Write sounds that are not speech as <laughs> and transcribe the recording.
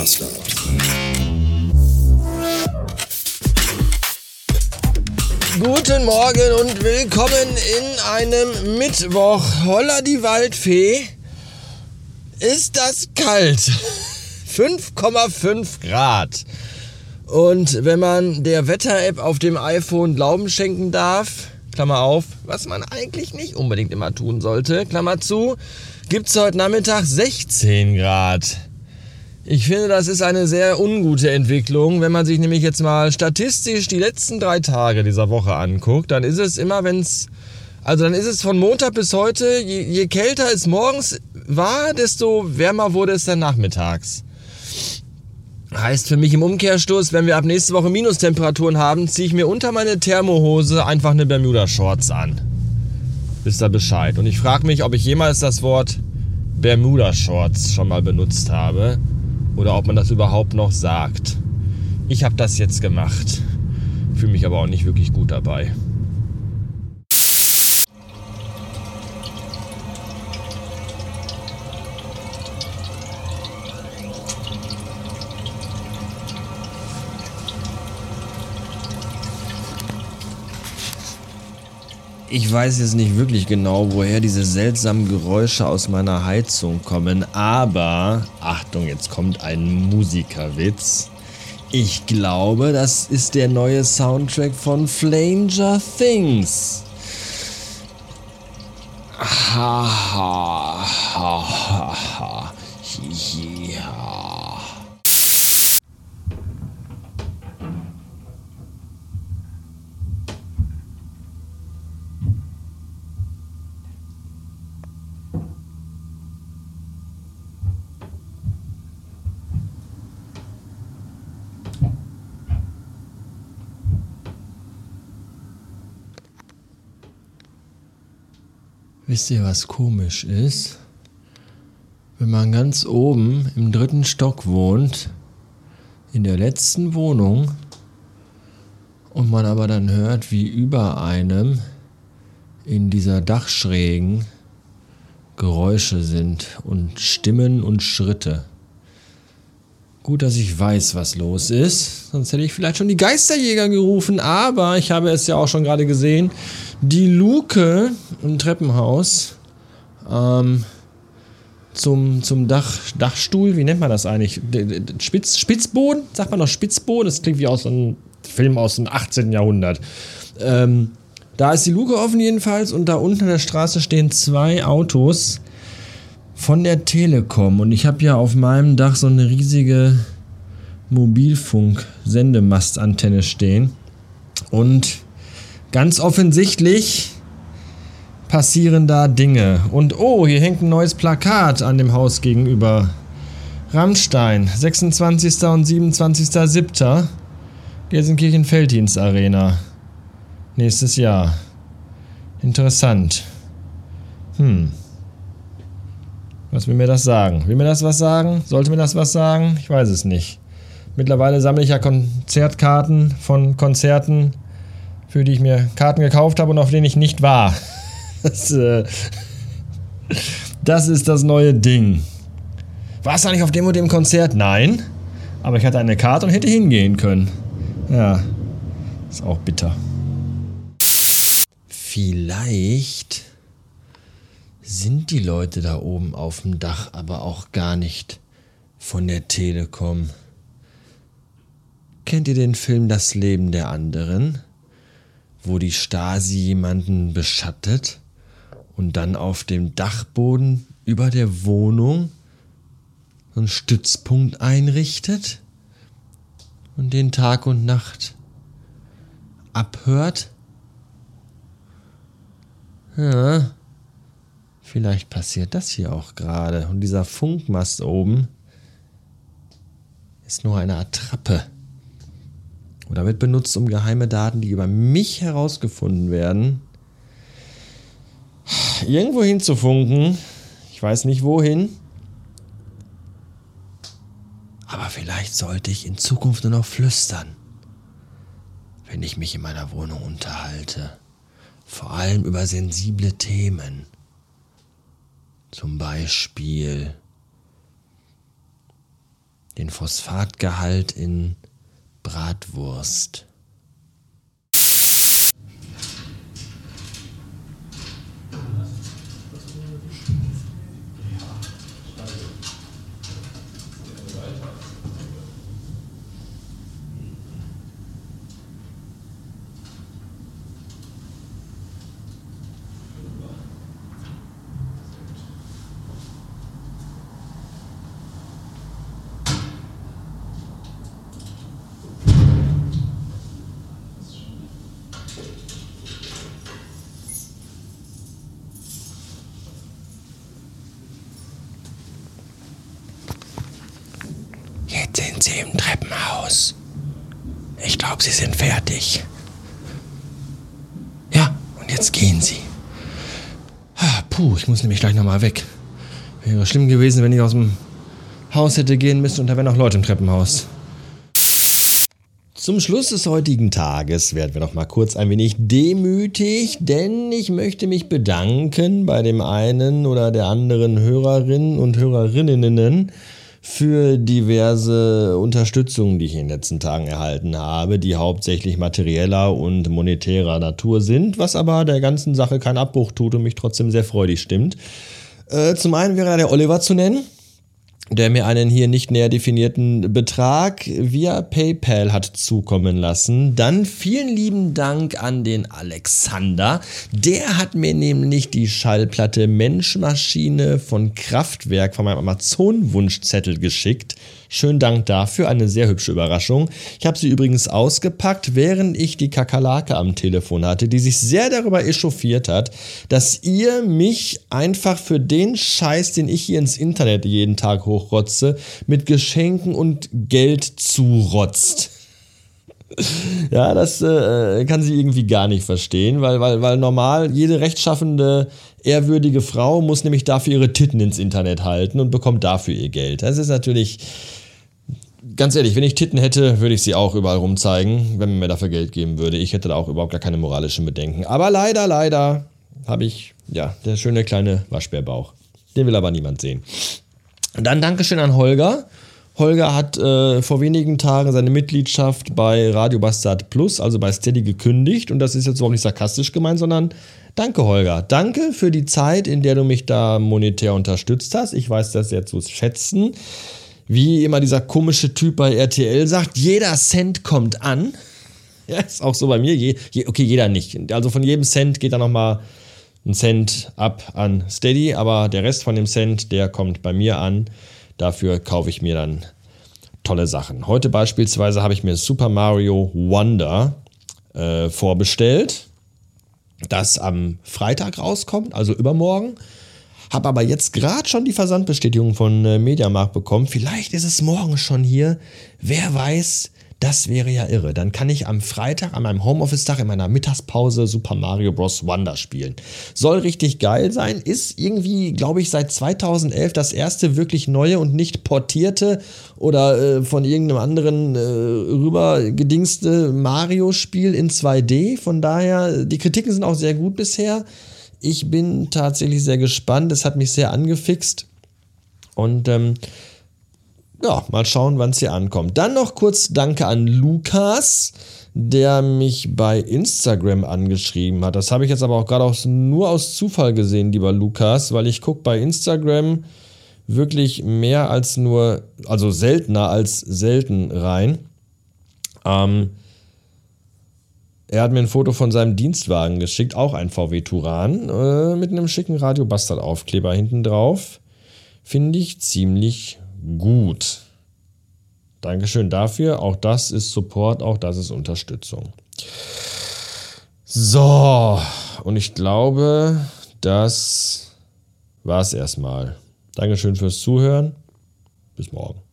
Master. Guten Morgen und willkommen in einem Mittwoch. Holla die Waldfee. Ist das kalt? <laughs> 5,5 Grad. Und wenn man der Wetter-App auf dem iPhone Glauben schenken darf, Klammer auf, was man eigentlich nicht unbedingt immer tun sollte, Klammer zu, gibt es heute Nachmittag 16 Grad. Ich finde, das ist eine sehr ungute Entwicklung. Wenn man sich nämlich jetzt mal statistisch die letzten drei Tage dieser Woche anguckt, dann ist es immer, wenn es, also dann ist es von Montag bis heute, je, je kälter es morgens war, desto wärmer wurde es dann nachmittags. Heißt für mich im Umkehrstoß, wenn wir ab nächste Woche Minustemperaturen haben, ziehe ich mir unter meine Thermohose einfach eine Bermuda-Shorts an. Wisst ihr Bescheid. Und ich frage mich, ob ich jemals das Wort Bermuda-Shorts schon mal benutzt habe oder ob man das überhaupt noch sagt. Ich habe das jetzt gemacht, fühle mich aber auch nicht wirklich gut dabei. Ich weiß jetzt nicht wirklich genau, woher diese seltsamen Geräusche aus meiner Heizung kommen, aber Achtung, jetzt kommt ein Musikerwitz. Ich glaube, das ist der neue Soundtrack von Flanger Things. Ha ha ha ha ha. Hi, ha. Wisst ihr, was komisch ist? Wenn man ganz oben im dritten Stock wohnt, in der letzten Wohnung, und man aber dann hört, wie über einem in dieser Dachschrägen Geräusche sind und Stimmen und Schritte. Gut, dass ich weiß, was los ist, sonst hätte ich vielleicht schon die Geisterjäger gerufen, aber ich habe es ja auch schon gerade gesehen, die Luke im Treppenhaus ähm, zum, zum Dach, Dachstuhl, wie nennt man das eigentlich? Spitz, Spitzboden? Sagt man noch Spitzboden? Das klingt wie aus einem Film aus dem 18. Jahrhundert. Ähm, da ist die Luke offen jedenfalls und da unten an der Straße stehen zwei Autos von der Telekom und ich habe ja auf meinem Dach so eine riesige Mobilfunk-Sendemastantenne stehen und ganz offensichtlich passieren da Dinge. Und oh, hier hängt ein neues Plakat an dem Haus gegenüber. Rammstein, 26. und 27.07. Gelsenkirchen-Felddienst Arena. Nächstes Jahr. Interessant. Hm. Was will mir das sagen? Will mir das was sagen? Sollte mir das was sagen? Ich weiß es nicht. Mittlerweile sammle ich ja Konzertkarten von Konzerten, für die ich mir Karten gekauft habe und auf denen ich nicht war. <laughs> Das, äh, das ist das neue Ding. Warst du eigentlich auf dem und dem Konzert? Nein. Aber ich hatte eine Karte und hätte hingehen können. Ja. Ist auch bitter. Vielleicht sind die Leute da oben auf dem Dach aber auch gar nicht von der Telekom. Kennt ihr den Film Das Leben der anderen, wo die Stasi jemanden beschattet und dann auf dem Dachboden über der Wohnung einen Stützpunkt einrichtet und den Tag und Nacht abhört? Ja, vielleicht passiert das hier auch gerade. Und dieser Funkmast oben ist nur eine Attrappe. Oder wird benutzt, um geheime Daten, die über mich herausgefunden werden, irgendwo hinzufunken. Ich weiß nicht wohin. Aber vielleicht sollte ich in Zukunft nur noch flüstern, wenn ich mich in meiner Wohnung unterhalte. Vor allem über sensible Themen. Zum Beispiel den Phosphatgehalt in Bratwurst. Jetzt sind sie im Treppenhaus. Ich glaube, sie sind fertig. Ja, und jetzt gehen sie. Puh, ich muss nämlich gleich nochmal weg. Wäre schlimm gewesen, wenn ich aus dem Haus hätte gehen müssen und da wären noch Leute im Treppenhaus. Zum Schluss des heutigen Tages werden wir noch mal kurz ein wenig demütig, denn ich möchte mich bedanken bei dem einen oder der anderen Hörerin und Hörerinnen, für diverse Unterstützung, die ich in den letzten Tagen erhalten habe, die hauptsächlich materieller und monetärer Natur sind, was aber der ganzen Sache keinen Abbruch tut und mich trotzdem sehr freudig stimmt. Äh, zum einen wäre der Oliver zu nennen, der mir einen hier nicht näher definierten Betrag via PayPal hat zukommen lassen. Dann vielen lieben Dank an den Alexander. Der hat mir nämlich die Schallplatte Menschmaschine von Kraftwerk von meinem Amazon-Wunschzettel geschickt. Schönen Dank dafür, eine sehr hübsche Überraschung. Ich habe sie übrigens ausgepackt, während ich die Kakerlake am Telefon hatte, die sich sehr darüber echauffiert hat, dass ihr mich einfach für den Scheiß, den ich hier ins Internet jeden Tag hochrotze, mit Geschenken und Geld zurotzt. <laughs> Ja, das äh, kann sie irgendwie gar nicht verstehen, weil, weil, weil normal jede rechtschaffende, ehrwürdige Frau muss nämlich dafür ihre Titten ins Internet halten und bekommt dafür ihr Geld. Das ist natürlich ganz ehrlich, wenn ich Titten hätte, würde ich sie auch überall rumzeigen, wenn man mir dafür Geld geben würde. Ich hätte da auch überhaupt gar keine moralischen Bedenken. Aber leider, leider habe ich, ja, der schöne kleine Waschbärbauch. Den will aber niemand sehen. Und dann Dankeschön an Holger. Holger hat äh, vor wenigen Tagen seine Mitgliedschaft bei Radio Bastard Plus, also bei Steady, gekündigt. Und das ist jetzt auch nicht sarkastisch gemeint, sondern danke, Holger. Danke für die Zeit, in der du mich da monetär unterstützt hast. Ich weiß das sehr zu schätzen wie immer dieser komische Typ bei RTL sagt, jeder Cent kommt an. Ja, ist auch so bei mir. Je, je, okay, jeder nicht. Also von jedem Cent geht da nochmal ein Cent ab an Steady, aber der Rest von dem Cent, der kommt bei mir an. Dafür kaufe ich mir dann tolle Sachen. Heute beispielsweise habe ich mir Super Mario Wonder äh, vorbestellt, das am Freitag rauskommt, also übermorgen. Habe aber jetzt gerade schon die Versandbestätigung von äh, Mediamarkt bekommen. Vielleicht ist es morgen schon hier. Wer weiß, das wäre ja irre. Dann kann ich am Freitag an meinem Homeoffice-Tag in meiner Mittagspause Super Mario Bros. Wonder spielen. Soll richtig geil sein. Ist irgendwie, glaube ich, seit 2011 das erste wirklich neue und nicht portierte oder äh, von irgendeinem anderen äh, rübergedingste Mario-Spiel in 2D. Von daher, die Kritiken sind auch sehr gut bisher. Ich bin tatsächlich sehr gespannt. Es hat mich sehr angefixt. Und ähm, ja, mal schauen, wann es hier ankommt. Dann noch kurz Danke an Lukas, der mich bei Instagram angeschrieben hat. Das habe ich jetzt aber auch gerade nur aus Zufall gesehen, lieber Lukas, weil ich gucke bei Instagram wirklich mehr als nur, also seltener als selten rein. Ähm, er hat mir ein Foto von seinem Dienstwagen geschickt, auch ein VW Turan, äh, mit einem schicken Radio Bastard Aufkleber hinten drauf. Finde ich ziemlich gut. Dankeschön dafür. Auch das ist Support, auch das ist Unterstützung. So, und ich glaube, das war's erstmal. Dankeschön fürs Zuhören. Bis morgen.